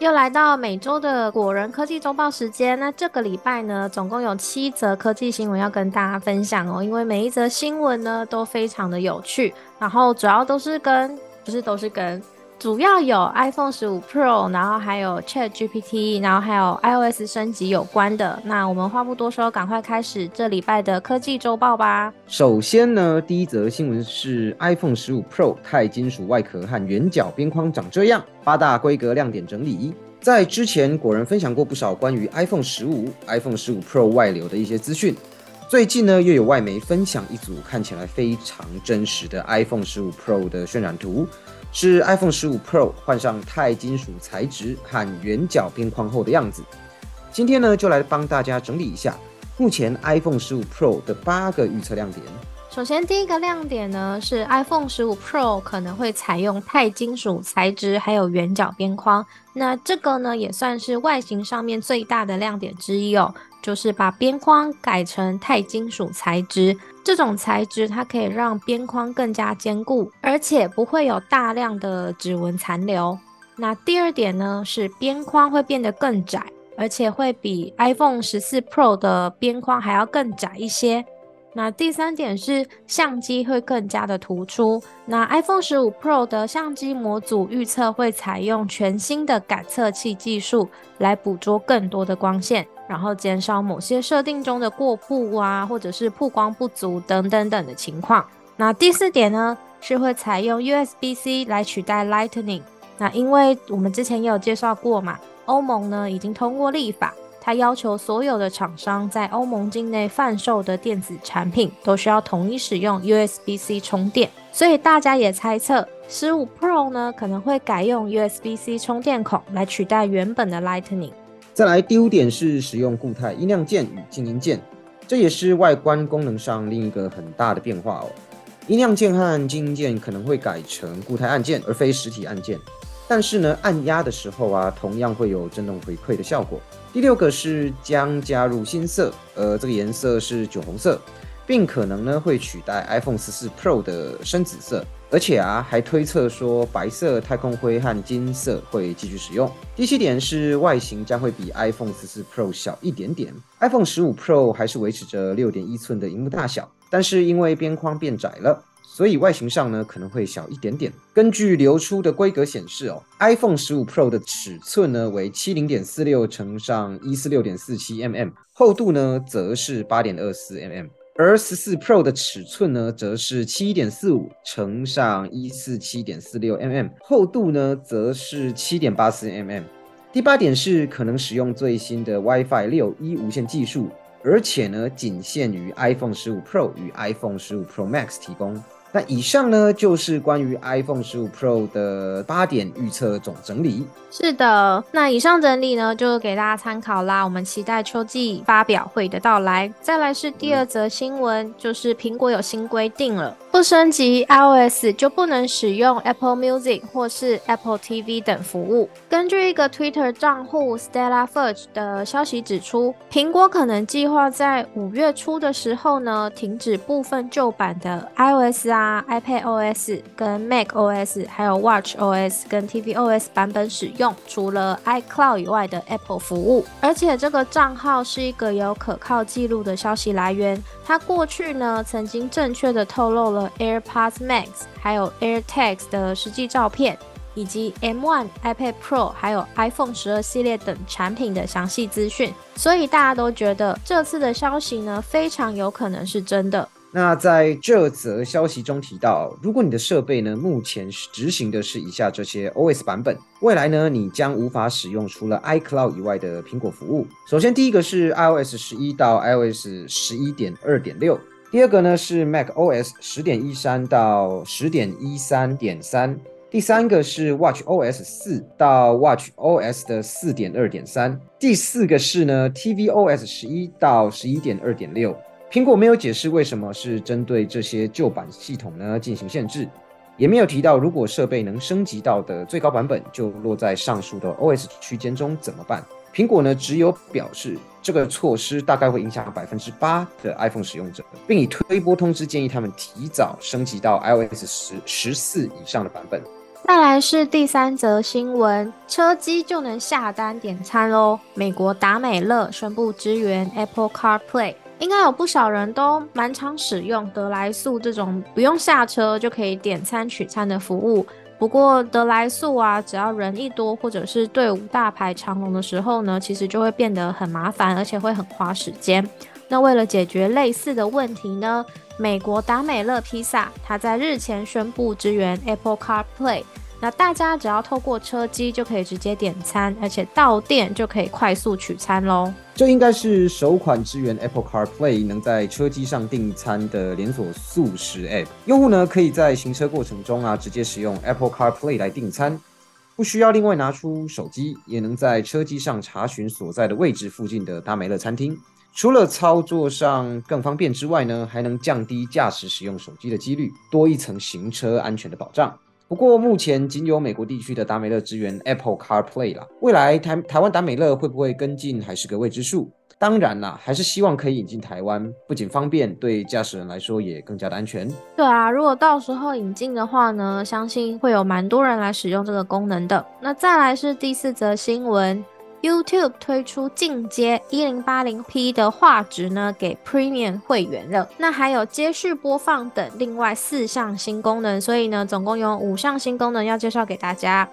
又来到每周的果仁科技周报时间。那这个礼拜呢，总共有七则科技新闻要跟大家分享哦。因为每一则新闻呢都非常的有趣，然后主要都是跟，不是都是跟。主要有 iPhone 十五 Pro，然后还有 Chat GPT，然后还有 iOS 升级有关的。那我们话不多说，赶快开始这礼拜的科技周报吧。首先呢，第一则新闻是 iPhone 十五 Pro 钛金属外壳和圆角边框长这样，八大规格亮点整理。在之前果然分享过不少关于 iPhone 十五、iPhone 十五 Pro 外流的一些资讯。最近呢，又有外媒分享一组看起来非常真实的 iPhone 十五 Pro 的渲染图。是 iPhone 十五 Pro 换上钛金属材质和圆角边框后的样子。今天呢，就来帮大家整理一下目前 iPhone 十五 Pro 的八个预测亮点。首先，第一个亮点呢是 iPhone 十五 Pro 可能会采用钛金属材质，还有圆角边框。那这个呢，也算是外形上面最大的亮点之一哦。就是把边框改成钛金属材质，这种材质它可以让边框更加坚固，而且不会有大量的指纹残留。那第二点呢，是边框会变得更窄，而且会比 iPhone 十四 Pro 的边框还要更窄一些。那第三点是相机会更加的突出。那 iPhone 十五 Pro 的相机模组预测会采用全新的感测器技术来捕捉更多的光线，然后减少某些设定中的过曝啊，或者是曝光不足等等等的情况。那第四点呢，是会采用 USB-C 来取代 Lightning。那因为我们之前也有介绍过嘛，欧盟呢已经通过立法。它要求所有的厂商在欧盟境内贩售的电子产品都需要统一使用 USB-C 充电，所以大家也猜测十五 Pro 呢可能会改用 USB-C 充电孔来取代原本的 Lightning。再来第五点是使用固态音量键与静音键，这也是外观功能上另一个很大的变化哦。音量键和静音键可能会改成固态按键而非实体按键，但是呢按压的时候啊同样会有震动回馈的效果。第六个是将加入新色，呃，这个颜色是酒红色，并可能呢会取代 iPhone 十四 Pro 的深紫色，而且啊还推测说白色、太空灰和金色会继续使用。第七点是外形将会比 iPhone 十四 Pro 小一点点，iPhone 十五 Pro 还是维持着六点一寸的荧幕大小，但是因为边框变窄了。所以外形上呢可能会小一点点。根据流出的规格显示哦，iPhone 十五 Pro 的尺寸呢为七零点四六乘上一四六点四七 mm，厚度呢则是八点二四 mm，而十四 Pro 的尺寸呢则是七点四五乘上一四七点四六 mm，厚度呢则是七点八四 mm。第八点是可能使用最新的 WiFi 六一无线技术，而且呢仅限于 iPhone 十五 Pro 与 iPhone 十五 Pro Max 提供。那以上呢，就是关于 iPhone 十五 Pro 的八点预测总整理。是的，那以上整理呢，就给大家参考啦。我们期待秋季发表会的到来。再来是第二则新闻，就是苹果有新规定了。不升级 iOS 就不能使用 Apple Music 或是 Apple TV 等服务。根据一个 Twitter 账户 Stella Fudge 的消息指出，苹果可能计划在五月初的时候呢，停止部分旧版的 iOS 啊、iPad OS 跟 Mac OS，还有 Watch OS 跟 TV OS 版本使用，除了 iCloud 以外的 Apple 服务。而且这个账号是一个有可靠记录的消息来源，它过去呢曾经正确的透露了。AirPods Max，还有 AirTags 的实际照片，以及 M1、iPad Pro，还有 iPhone 十二系列等产品的详细资讯，所以大家都觉得这次的消息呢，非常有可能是真的。那在这则消息中提到，如果你的设备呢目前执行的是以下这些 OS 版本，未来呢你将无法使用除了 iCloud 以外的苹果服务。首先，第一个是 iOS 十一到 iOS 十一点二点六。第二个呢是 Mac OS 十点一三到十点一三点三，第三个是 Watch OS 四到 Watch OS 的四点二点三，第四个是呢 TV OS 十一到十一点二点六，苹果没有解释为什么是针对这些旧版系统呢进行限制，也没有提到如果设备能升级到的最高版本就落在上述的 OS 区间中怎么办？苹果呢只有表示这个措施大概会影响百分之八的 iPhone 使用者，并以推波通知建议他们提早升级到 iOS 十十四以上的版本。再来是第三则新闻，车机就能下单点餐喽！美国达美乐宣布支援 Apple CarPlay。应该有不少人都蛮常使用得来速这种不用下车就可以点餐取餐的服务。不过得来速啊，只要人一多或者是队伍大排长龙的时候呢，其实就会变得很麻烦，而且会很花时间。那为了解决类似的问题呢，美国达美乐披萨它在日前宣布支援 Apple CarPlay。那大家只要透过车机就可以直接点餐，而且到店就可以快速取餐喽。这应该是首款支援 Apple CarPlay 能在车机上订餐的连锁速食 App。用户呢可以在行车过程中啊直接使用 Apple CarPlay 来订餐，不需要另外拿出手机，也能在车机上查询所在的位置附近的达美乐餐厅。除了操作上更方便之外呢，还能降低驾驶使用手机的几率，多一层行车安全的保障。不过目前仅有美国地区的达美乐支援 Apple CarPlay 啦，未来台台湾达美乐会不会跟进还是个未知数。当然啦，还是希望可以引进台湾，不仅方便，对驾驶人来说也更加的安全。对啊，如果到时候引进的话呢，相信会有蛮多人来使用这个功能的。那再来是第四则新闻。YouTube 推出进阶一零八零 P 的画质呢，给 Premium 会员了。那还有接续播放等另外四项新功能，所以呢，总共有五项新功能要介绍给大家。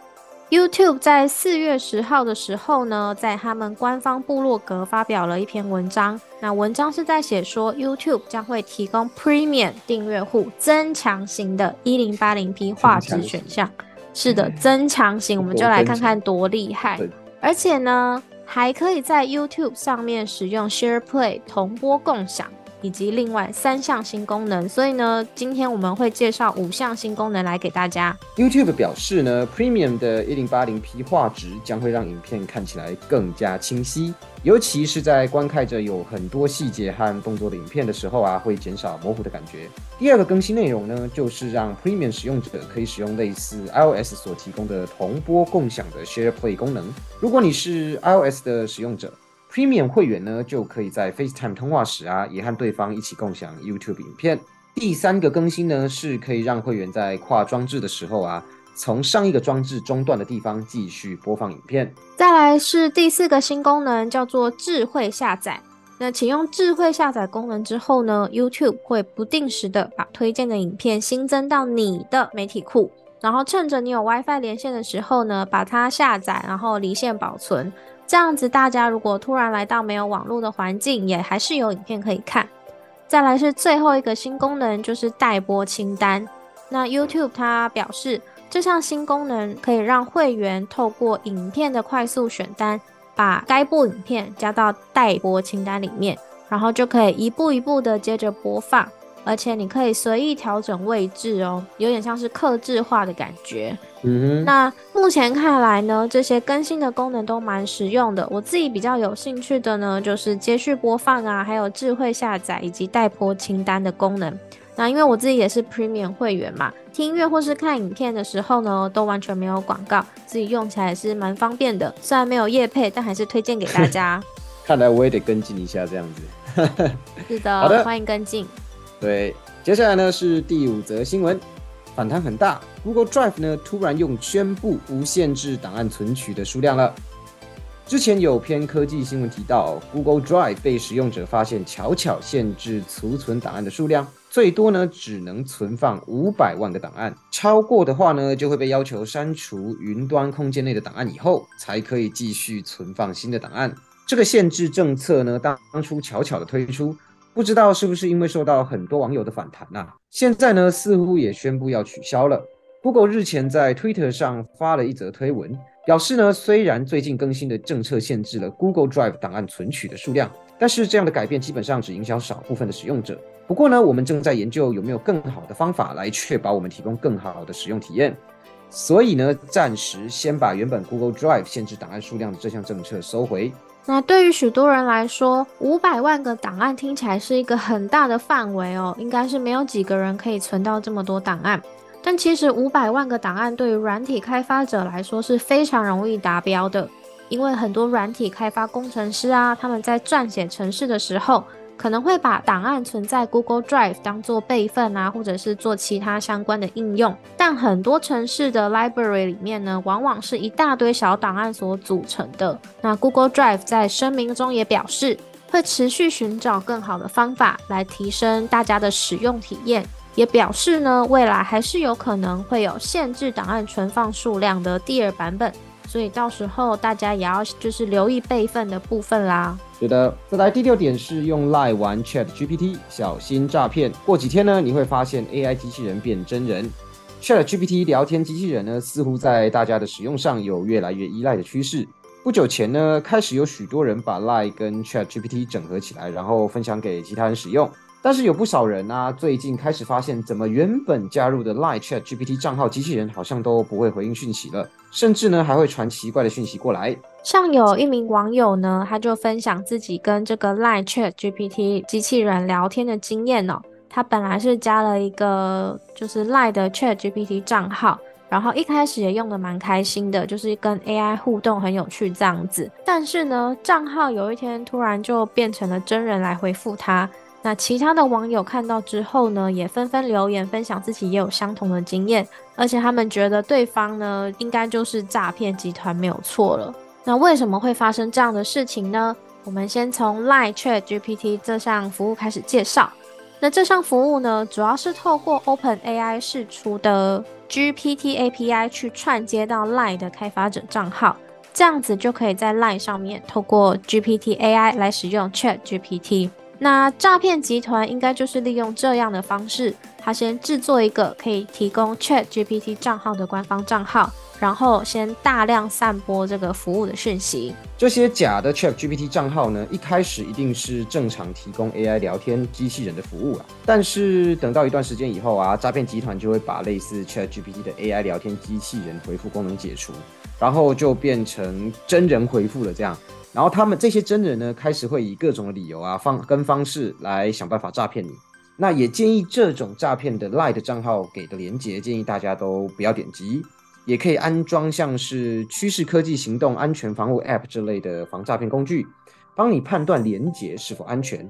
YouTube 在四月十号的时候呢，在他们官方部落格发表了一篇文章。那文章是在写说，YouTube 将会提供 Premium 订阅户增强型的一零八零 P 画质选项。是的，增强型，我们就来看看多厉害。而且呢，还可以在 YouTube 上面使用 Share Play 同播共享，以及另外三项新功能。所以呢，今天我们会介绍五项新功能来给大家。YouTube 表示呢，Premium 的 1080P 画质将会让影片看起来更加清晰。尤其是在观看着有很多细节和动作的影片的时候啊，会减少模糊的感觉。第二个更新内容呢，就是让 Premium 使用者可以使用类似 iOS 所提供的同播共享的 Share Play 功能。如果你是 iOS 的使用者，Premium 会员呢，就可以在 FaceTime 通话时啊，也和对方一起共享 YouTube 影片。第三个更新呢，是可以让会员在跨装置的时候啊。从上一个装置中断的地方继续播放影片。再来是第四个新功能，叫做智慧下载。那启用智慧下载功能之后呢，YouTube 会不定时的把推荐的影片新增到你的媒体库，然后趁着你有 WiFi 连线的时候呢，把它下载，然后离线保存。这样子，大家如果突然来到没有网络的环境，也还是有影片可以看。再来是最后一个新功能，就是待播清单。那 YouTube 它表示。这项新功能可以让会员透过影片的快速选单，把该部影片加到待播清单里面，然后就可以一步一步的接着播放，而且你可以随意调整位置哦，有点像是克制化的感觉。嗯，那目前看来呢，这些更新的功能都蛮实用的。我自己比较有兴趣的呢，就是接续播放啊，还有智慧下载以及待播清单的功能。那因为我自己也是 Premium 会员嘛，听音乐或是看影片的时候呢，都完全没有广告，自己用起来是蛮方便的。虽然没有夜配，但还是推荐给大家。看来我也得跟进一下这样子。是的，好的，欢迎跟进。对，接下来呢是第五则新闻，反弹很大，Google Drive 呢突然用宣布无限制档案存取的数量了。之前有篇科技新闻提到，Google Drive 被使用者发现巧巧限制储存档案的数量，最多呢只能存放五百万个档案，超过的话呢就会被要求删除云端空间内的档案，以后才可以继续存放新的档案。这个限制政策呢当初巧巧的推出，不知道是不是因为受到很多网友的反弹呐？现在呢似乎也宣布要取消了。Google 日前在 Twitter 上发了一则推文。表示呢，虽然最近更新的政策限制了 Google Drive 档案存取的数量，但是这样的改变基本上只影响少部分的使用者。不过呢，我们正在研究有没有更好的方法来确保我们提供更好的使用体验。所以呢，暂时先把原本 Google Drive 限制档案数量的这项政策收回。那对于许多人来说，五百万个档案听起来是一个很大的范围哦，应该是没有几个人可以存到这么多档案。但其实五百万个档案对于软体开发者来说是非常容易达标的，因为很多软体开发工程师啊，他们在撰写程式的时候。可能会把档案存在 Google Drive 当做备份啊，或者是做其他相关的应用。但很多城市的 library 里面呢，往往是一大堆小档案所组成的。那 Google Drive 在声明中也表示，会持续寻找更好的方法来提升大家的使用体验，也表示呢，未来还是有可能会有限制档案存放数量的第二版本。所以到时候大家也要就是留意备份的部分啦。是的，再来第六点是用赖玩 Chat GPT，小心诈骗。过几天呢，你会发现 AI 机器人变真人。Chat GPT 聊天机器人呢，似乎在大家的使用上有越来越依赖的趋势。不久前呢，开始有许多人把 Line 跟 Chat GPT 整合起来，然后分享给其他人使用。但是有不少人啊，最近开始发现，怎么原本加入的 Line Chat GPT 账号机器人好像都不会回应讯息了，甚至呢还会传奇怪的讯息过来。像有一名网友呢，他就分享自己跟这个 Line Chat GPT 机器人聊天的经验哦。他本来是加了一个就是 Line 的 Chat GPT 账号，然后一开始也用的蛮开心的，就是跟 AI 互动很有趣这样子。但是呢，账号有一天突然就变成了真人来回复他。那其他的网友看到之后呢，也纷纷留言分享自己也有相同的经验，而且他们觉得对方呢应该就是诈骗集团没有错了。那为什么会发生这样的事情呢？我们先从 Line Chat GPT 这项服务开始介绍。那这项服务呢，主要是透过 Open AI 释出的 GPT API 去串接到 Line 的开发者账号，这样子就可以在 Line 上面透过 GPT AI 来使用 Chat GPT。那诈骗集团应该就是利用这样的方式，他先制作一个可以提供 Chat GPT 账号的官方账号，然后先大量散播这个服务的讯息。这些假的 Chat GPT 账号呢，一开始一定是正常提供 AI 聊天机器人的服务啊，但是等到一段时间以后啊，诈骗集团就会把类似 Chat GPT 的 AI 聊天机器人回复功能解除，然后就变成真人回复了这样。然后他们这些真人呢，开始会以各种的理由啊方跟方式来想办法诈骗你。那也建议这种诈骗的 Line 账号给的连接，建议大家都不要点击。也可以安装像是趋势科技行动安全防护 App 之类的防诈骗工具，帮你判断连接是否安全。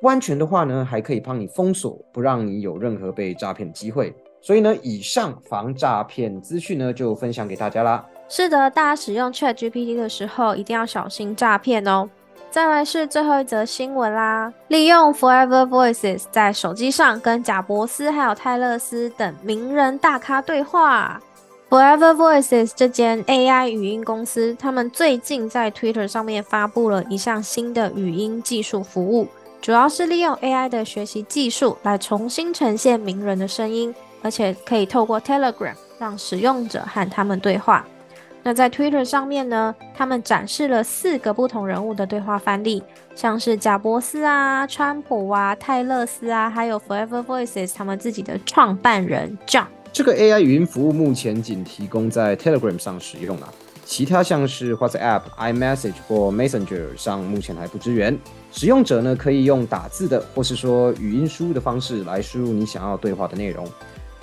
不安全的话呢，还可以帮你封锁，不让你有任何被诈骗的机会。所以呢，以上防诈骗资讯呢，就分享给大家啦。是的，大家使用 Chat GPT 的时候一定要小心诈骗哦。再来是最后一则新闻啦，利用 Forever Voices 在手机上跟贾伯斯还有泰勒斯等名人大咖对话。Forever Voices 这间 AI 语音公司，他们最近在 Twitter 上面发布了一项新的语音技术服务，主要是利用 AI 的学习技术来重新呈现名人的声音，而且可以透过 Telegram 让使用者和他们对话。那在 Twitter 上面呢，他们展示了四个不同人物的对话范例，像是贾伯斯啊、川普啊、泰勒斯啊，还有 Forever Voices 他们自己的创办人 John。这个 AI 语音服务目前仅提供在 Telegram 上使用啊，其他像是 WhatsApp、iMessage 或 Messenger 上目前还不支援。使用者呢可以用打字的，或是说语音输入的方式来输入你想要对话的内容。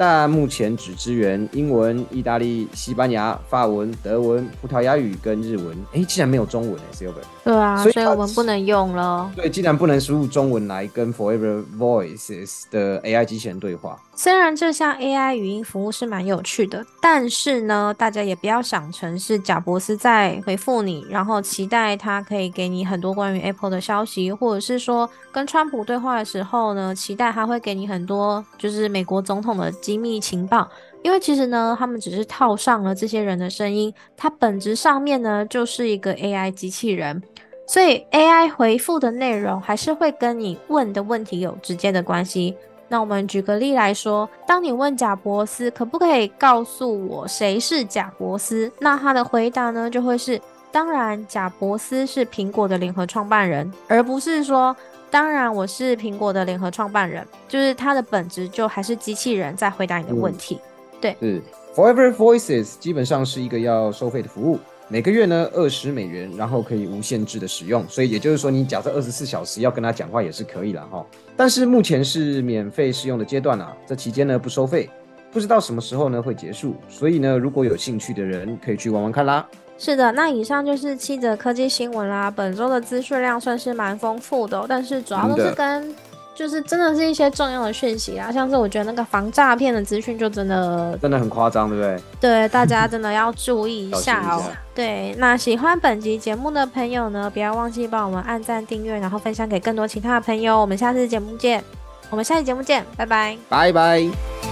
但目前只支援英文、意大利、西班牙、法文、德文、葡萄牙语跟日文。哎，竟然没有中文哎，Silver。对啊，所以我们不能用了。对，既然不能输入中文来跟 Forever Voices 的 AI 机器人对话。虽然这项 AI 语音服务是蛮有趣的，但是呢，大家也不要想成是贾博斯在回复你，然后期待他可以给你很多关于 Apple 的消息，或者是说跟川普对话的时候呢，期待他会给你很多就是美国总统的机密情报。因为其实呢，他们只是套上了这些人的声音，它本质上面呢就是一个 AI 机器人，所以 AI 回复的内容还是会跟你问的问题有直接的关系。那我们举个例来说，当你问贾伯斯可不可以告诉我谁是贾伯斯，那他的回答呢就会是：当然，贾伯斯是苹果的联合创办人，而不是说当然我是苹果的联合创办人，就是它的本质就还是机器人在回答你的问题。对，是 Forever Voices 基本上是一个要收费的服务，每个月呢二十美元，然后可以无限制的使用。所以也就是说，你假设二十四小时要跟他讲话也是可以了哈。但是目前是免费试用的阶段啊，这期间呢不收费，不知道什么时候呢会结束。所以呢，如果有兴趣的人可以去玩玩看啦。是的，那以上就是七则科技新闻啦。本周的资讯量算是蛮丰富的，但是主要都是跟。就是真的是一些重要的讯息啊，像是我觉得那个防诈骗的资讯就真的真的很夸张，对不对？对，大家真的要注意一下哦。对，那喜欢本集节目的朋友呢，不要忘记帮我们按赞、订阅，然后分享给更多其他的朋友。我们下次节目见，我们下期节目见，拜拜，拜拜。